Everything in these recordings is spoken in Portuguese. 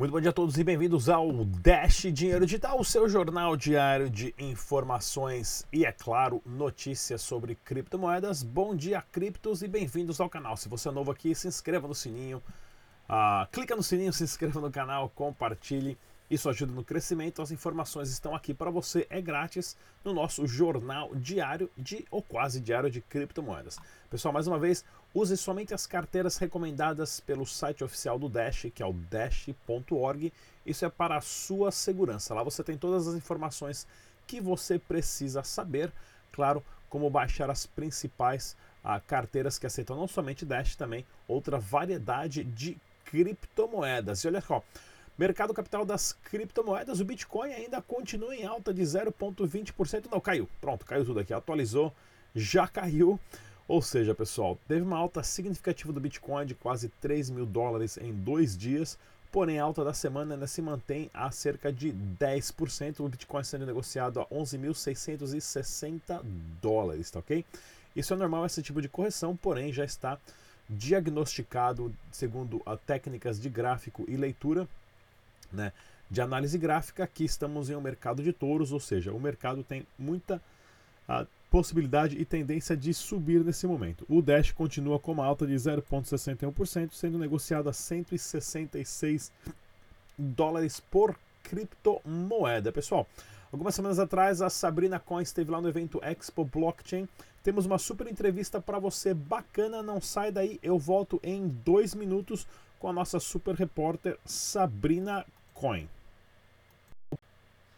Muito bom dia a todos e bem-vindos ao Dash Dinheiro Digital, o seu jornal diário de informações e, é claro, notícias sobre criptomoedas. Bom dia, criptos, e bem-vindos ao canal. Se você é novo aqui, se inscreva no sininho, uh, clica no sininho, se inscreva no canal, compartilhe. Isso ajuda no crescimento. As informações estão aqui para você, é grátis no nosso jornal diário de ou quase diário de criptomoedas. Pessoal, mais uma vez, use somente as carteiras recomendadas pelo site oficial do Dash, que é o dash.org. Isso é para a sua segurança. Lá você tem todas as informações que você precisa saber, claro, como baixar as principais ah, carteiras que aceitam não somente Dash, também outra variedade de criptomoedas. E olha só, Mercado capital das criptomoedas, o Bitcoin ainda continua em alta de 0,20%. Não, caiu. Pronto, caiu tudo aqui. Atualizou, já caiu. Ou seja, pessoal, teve uma alta significativa do Bitcoin de quase 3 mil dólares em dois dias. Porém, a alta da semana ainda se mantém a cerca de 10%. O Bitcoin sendo negociado a 11.660 dólares, tá ok? Isso é normal, esse tipo de correção, porém já está diagnosticado segundo a técnicas de gráfico e leitura né, de análise gráfica, aqui estamos em um mercado de touros, ou seja, o mercado tem muita a, possibilidade e tendência de subir nesse momento. O Dash continua com uma alta de 0,61%, sendo negociado a 166 dólares por criptomoeda. Pessoal, algumas semanas atrás a Sabrina Coin esteve lá no evento Expo Blockchain. Temos uma super entrevista para você bacana, não sai daí, eu volto em dois minutos com a nossa super repórter Sabrina Coin.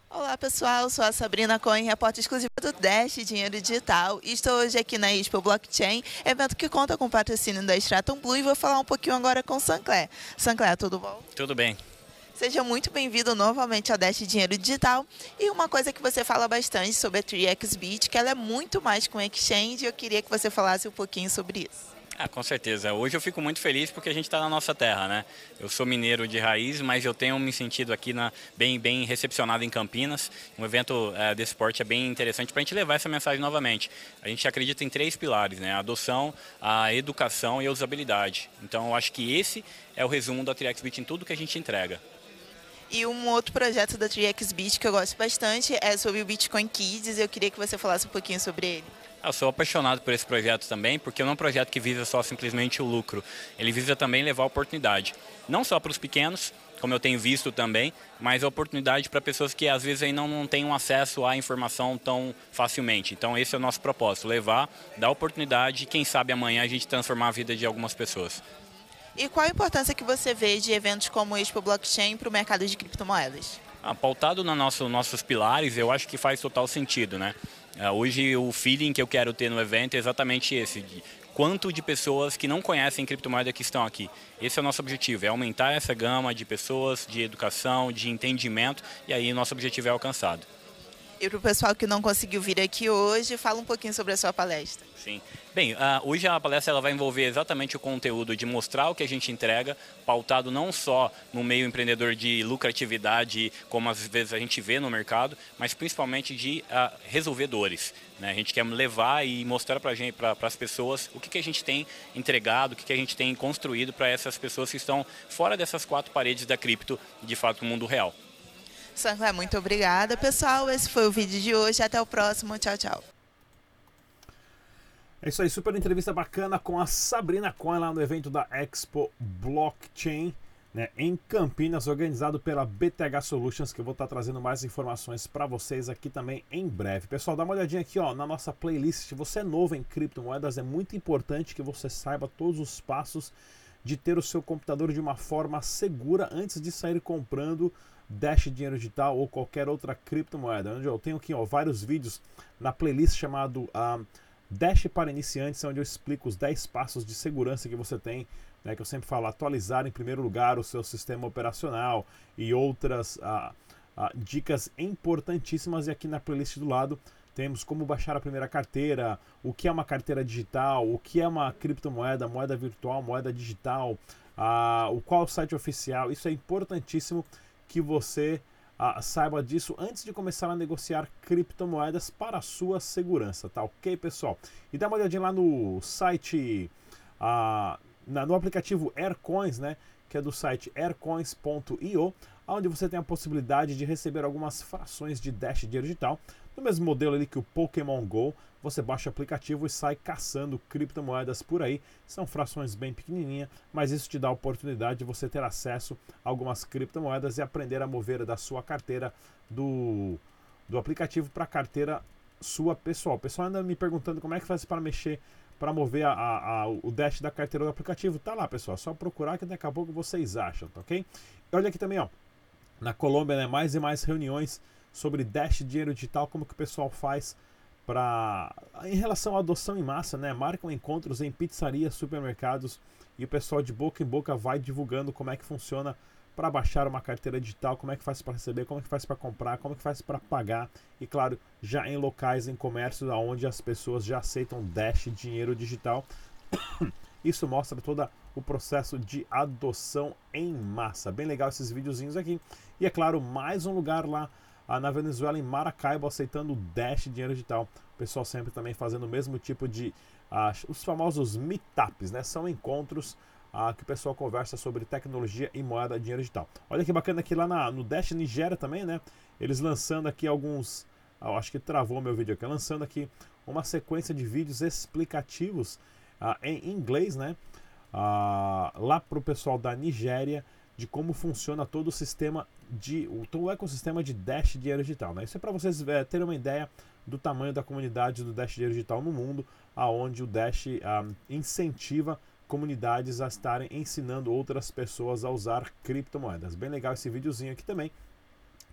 Olá pessoal, sou a Sabrina Coin, repórter exclusiva do Dash Dinheiro Digital e estou hoje aqui na Expo Blockchain, evento que conta com o patrocínio da Stratum Blue e vou falar um pouquinho agora com o Sancler. Sancler, tudo bom? Tudo bem. Seja muito bem-vindo novamente ao Dash Dinheiro Digital. E uma coisa que você fala bastante sobre a 3xBit, que ela é muito mais com exchange, e eu queria que você falasse um pouquinho sobre isso. Ah, com certeza. Hoje eu fico muito feliz porque a gente está na nossa terra, né? Eu sou mineiro de raiz, mas eu tenho me sentido aqui na, bem, bem recepcionado em Campinas. Um evento é, desse porte é bem interessante para a gente levar essa mensagem novamente. A gente acredita em três pilares, né? A adoção, a educação e a usabilidade. Então eu acho que esse é o resumo da TriXBit em tudo que a gente entrega. E um outro projeto da 3xBit que eu gosto bastante é sobre o Bitcoin Kids. Eu queria que você falasse um pouquinho sobre ele. Eu sou apaixonado por esse projeto também, porque não é um projeto que visa só simplesmente o lucro. Ele visa também levar oportunidade, não só para os pequenos, como eu tenho visto também, mas oportunidade para pessoas que às vezes aí não, não têm um acesso à informação tão facilmente. Então esse é o nosso propósito, levar, dar oportunidade e quem sabe amanhã a gente transformar a vida de algumas pessoas. E qual a importância que você vê de eventos como o Expo Blockchain para o mercado de criptomoedas? Ah, pautado nos nosso, nossos pilares, eu acho que faz total sentido, né? Ah, hoje o feeling que eu quero ter no evento é exatamente esse, de quanto de pessoas que não conhecem criptomoeda que estão aqui. Esse é o nosso objetivo, é aumentar essa gama de pessoas, de educação, de entendimento, e aí nosso objetivo é alcançado. E para o pessoal que não conseguiu vir aqui hoje, fala um pouquinho sobre a sua palestra. Sim. Bem, uh, hoje a palestra ela vai envolver exatamente o conteúdo de mostrar o que a gente entrega, pautado não só no meio empreendedor de lucratividade, como às vezes a gente vê no mercado, mas principalmente de uh, resolver dores. Né? A gente quer levar e mostrar para pra, as pessoas o que, que a gente tem entregado, o que, que a gente tem construído para essas pessoas que estão fora dessas quatro paredes da cripto, de fato, no mundo real. Sancler, muito obrigada, pessoal. Esse foi o vídeo de hoje. Até o próximo. Tchau, tchau. É isso aí, super entrevista bacana com a Sabrina Coin lá no evento da Expo Blockchain, né, em Campinas, organizado pela BTH Solutions, que eu vou estar trazendo mais informações para vocês aqui também em breve. Pessoal, dá uma olhadinha aqui ó, na nossa playlist. Se você é novo em criptomoedas, é muito importante que você saiba todos os passos de ter o seu computador de uma forma segura antes de sair comprando Dash Dinheiro Digital ou qualquer outra criptomoeda. Eu tenho aqui ó, vários vídeos na playlist chamado uh, Dash para Iniciantes, onde eu explico os 10 passos de segurança que você tem, né, que eu sempre falo, atualizar em primeiro lugar o seu sistema operacional e outras uh, uh, dicas importantíssimas. E aqui na playlist do lado temos como baixar a primeira carteira, o que é uma carteira digital, o que é uma criptomoeda, moeda virtual, moeda digital, o qual o site oficial. Isso é importantíssimo que você ah, saiba disso antes de começar a negociar criptomoedas para a sua segurança, tá ok, pessoal? E dá uma olhadinha lá no site, ah, na, no aplicativo Aircoins, né? que é do site aircoins.io, onde você tem a possibilidade de receber algumas frações de Dash dinheiro digital, no mesmo modelo ali que o Pokémon Go, você baixa o aplicativo e sai caçando criptomoedas por aí. São frações bem pequenininhas, mas isso te dá a oportunidade de você ter acesso a algumas criptomoedas e aprender a mover da sua carteira do, do aplicativo para a carteira sua pessoal. O pessoal anda me perguntando como é que faz para mexer, para mover a, a, a, o dash da carteira do aplicativo. Tá lá, pessoal, só procurar que daqui a pouco vocês acham, tá ok? Olha aqui também, ó. Na Colômbia, né, mais e mais reuniões sobre dash dinheiro digital, como que o pessoal faz para em relação à adoção em massa, né? Marcam encontros em pizzarias, supermercados e o pessoal de boca em boca vai divulgando como é que funciona para baixar uma carteira digital, como é que faz para receber, como é que faz para comprar, como é que faz para pagar e claro, já em locais em comércio onde as pessoas já aceitam Dash dinheiro digital. Isso mostra todo o processo de adoção em massa. Bem legal esses videozinhos aqui. E é claro, mais um lugar lá na Venezuela, em Maracaibo, aceitando Dash dinheiro digital. O pessoal sempre também fazendo o mesmo tipo de. Uh, os famosos meetups, né? São encontros uh, que o pessoal conversa sobre tecnologia e moeda dinheiro digital. Olha que bacana aqui lá na, no Dash Nigéria também, né? Eles lançando aqui alguns. Uh, acho que travou meu vídeo aqui. Lançando aqui uma sequência de vídeos explicativos em inglês, né? Lá para o pessoal da Nigéria de como funciona todo o sistema de todo o ecossistema de Dash Dinheiro Digital. Né? Isso é para vocês é, terem uma ideia do tamanho da comunidade do Dash Dinheiro Digital no mundo, aonde o Dash ah, incentiva comunidades a estarem ensinando outras pessoas a usar criptomoedas. Bem legal esse videozinho aqui também.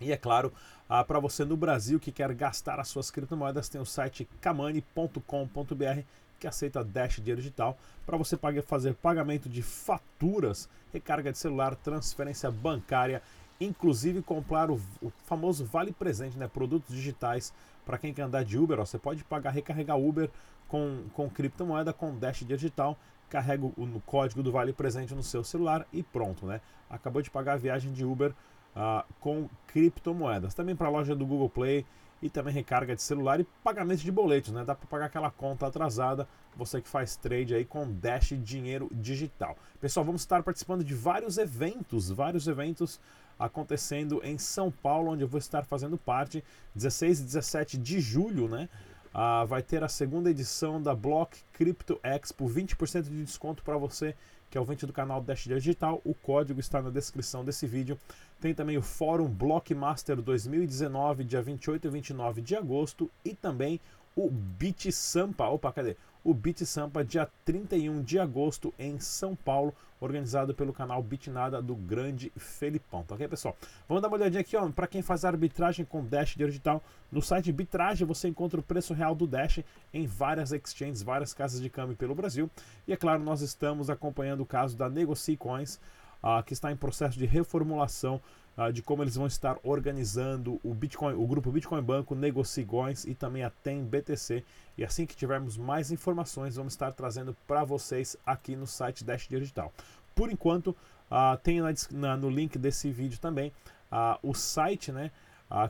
E é claro, ah, para você no Brasil que quer gastar as suas criptomoedas, tem o site kamani.com.br que aceita Dash Dinheiro Digital para você fazer pagamento de faturas, recarga de celular, transferência bancária, inclusive comprar o, o famoso Vale Presente, né? produtos digitais para quem quer andar de Uber. Ó, você pode pagar, recarregar Uber com, com criptomoeda, com Dash Digital, carrega o, o código do Vale Presente no seu celular e pronto, né? Acabou de pagar a viagem de Uber uh, com criptomoedas. Também para a loja do Google Play e também recarga de celular e pagamento de boletos, né? Dá para pagar aquela conta atrasada, você que faz trade aí com Dash Dinheiro Digital. Pessoal, vamos estar participando de vários eventos, vários eventos acontecendo em São Paulo, onde eu vou estar fazendo parte, 16 e 17 de julho, né? Ah, vai ter a segunda edição da Block Crypto Expo, 20% de desconto para você que é o ouvinte do canal Dash Digital. O código está na descrição desse vídeo. Tem também o Fórum Blockmaster 2019, dia 28 e 29 de agosto. E também o Bit Sampa. Opa, cadê? O Bit Sampa, dia 31 de agosto, em São Paulo, organizado pelo canal Bitnada do grande Felipão. Tá ok, pessoal? Vamos dar uma olhadinha aqui, ó, para quem faz arbitragem com Dash Digital. No site Bitrage você encontra o preço real do Dash em várias exchanges, várias casas de câmbio pelo Brasil. E é claro, nós estamos acompanhando o caso da Negocie Coins, uh, que está em processo de reformulação uh, de como eles vão estar organizando o Bitcoin, o grupo Bitcoin Banco, Negocigões e também a TEM BTC. E assim que tivermos mais informações, vamos estar trazendo para vocês aqui no site Dash Digital. Por enquanto, uh, tem na, na, no link desse vídeo também o site, né?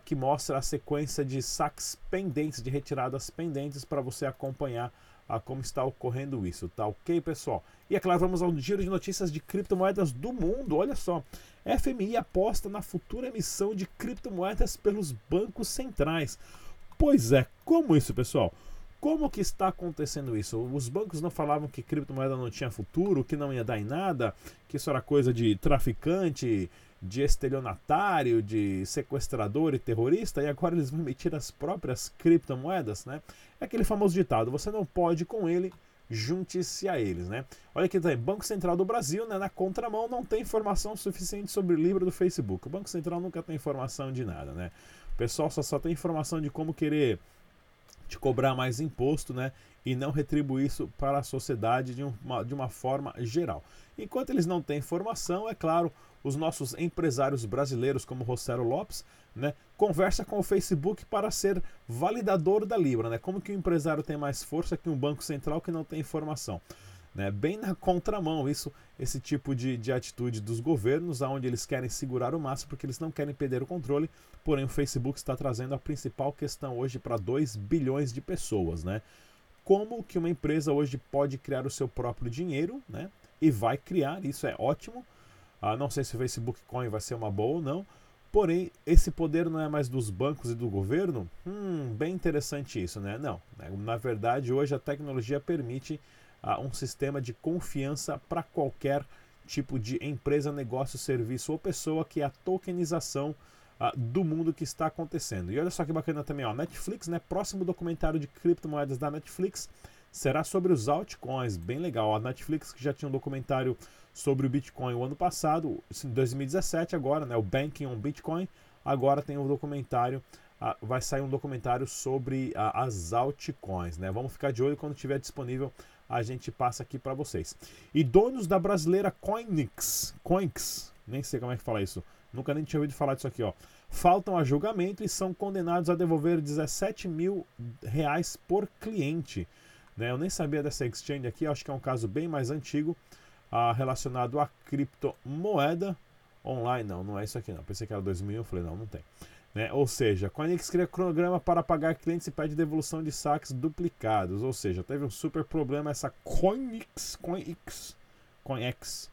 que mostra a sequência de saques pendentes, de retiradas pendentes para você acompanhar a como está ocorrendo isso, tá ok, pessoal? E é claro, vamos ao giro de notícias de criptomoedas do mundo. Olha só, FMI aposta na futura emissão de criptomoedas pelos bancos centrais. Pois é, como isso, pessoal? Como que está acontecendo isso? Os bancos não falavam que criptomoeda não tinha futuro, que não ia dar em nada, que isso era coisa de traficante, de estelionatário, de sequestrador e terrorista, e agora eles vão emitir as próprias criptomoedas, né? É aquele famoso ditado: você não pode com ele, junte-se a eles, né? Olha aqui também, Banco Central do Brasil, né, na contramão, não tem informação suficiente sobre o livro do Facebook. O Banco Central nunca tem informação de nada, né? O pessoal só, só tem informação de como querer te cobrar mais imposto, né? E não retribuir isso para a sociedade de uma, de uma forma geral. Enquanto eles não têm informação, é claro, os nossos empresários brasileiros, como Rosero Lopes, né, conversa com o Facebook para ser validador da Libra. Né? Como que o empresário tem mais força que um banco central que não tem informação? Né? Bem na contramão, isso, esse tipo de, de atitude dos governos, onde eles querem segurar o máximo porque eles não querem perder o controle. Porém, o Facebook está trazendo a principal questão hoje para 2 bilhões de pessoas. Né? Como que uma empresa hoje pode criar o seu próprio dinheiro né? e vai criar, isso é ótimo Ah, não sei se o Facebook Coin vai ser uma boa ou não. Porém, esse poder não é mais dos bancos e do governo? Hum, bem interessante isso, né? Não. Né? Na verdade, hoje a tecnologia permite ah, um sistema de confiança para qualquer tipo de empresa, negócio, serviço ou pessoa que é a tokenização uh, do mundo que está acontecendo. E olha só que bacana também, ó, Netflix, né? Próximo documentário de criptomoedas da Netflix será sobre os altcoins, bem legal. A Netflix que já tinha um documentário sobre o Bitcoin o ano passado, em 2017 agora, né? O Banking on Bitcoin. Agora tem um documentário, uh, vai sair um documentário sobre uh, as altcoins, né? Vamos ficar de olho quando estiver disponível a gente passa aqui para vocês. E donos da brasileira Coinix, Coinx, nem sei como é que fala isso, Nunca nem tinha ouvido falar disso aqui, ó. Faltam a julgamento e são condenados a devolver 17 mil reais por cliente. Né? Eu nem sabia dessa exchange aqui, acho que é um caso bem mais antigo, ah, relacionado a criptomoeda online. Não, não é isso aqui não. Pensei que era 2000, eu falei, não, não tem. Né? Ou seja, Coinix cria cronograma para pagar clientes e pede devolução de saques duplicados. Ou seja, teve um super problema essa Coinix, Coinix, Coinex,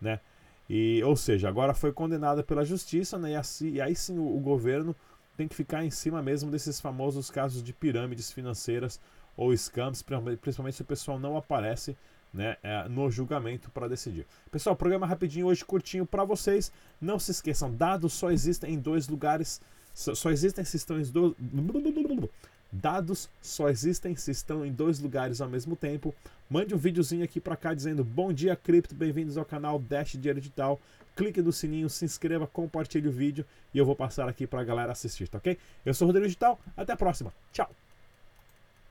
né? E, ou seja, agora foi condenada pela justiça, né? E, assim, e aí sim o, o, governo tem que ficar em cima mesmo desses famosos casos de pirâmides financeiras ou scams, principalmente se o pessoal não aparece né, é, no julgamento para decidir. Pessoal, programa rapidinho hoje, curtinho para vocês. Não se esqueçam, dados só existem em dois lugares. Só, só existem se estão em dois. Dados só existem se estão em dois lugares ao mesmo tempo. Mande um videozinho aqui para cá dizendo bom dia cripto, bem-vindos ao canal Dash Dinheiro Digital. Clique no sininho, se inscreva, compartilhe o vídeo e eu vou passar aqui para a galera assistir, tá ok? Eu sou o Rodrigo Digital, até a próxima. Tchau!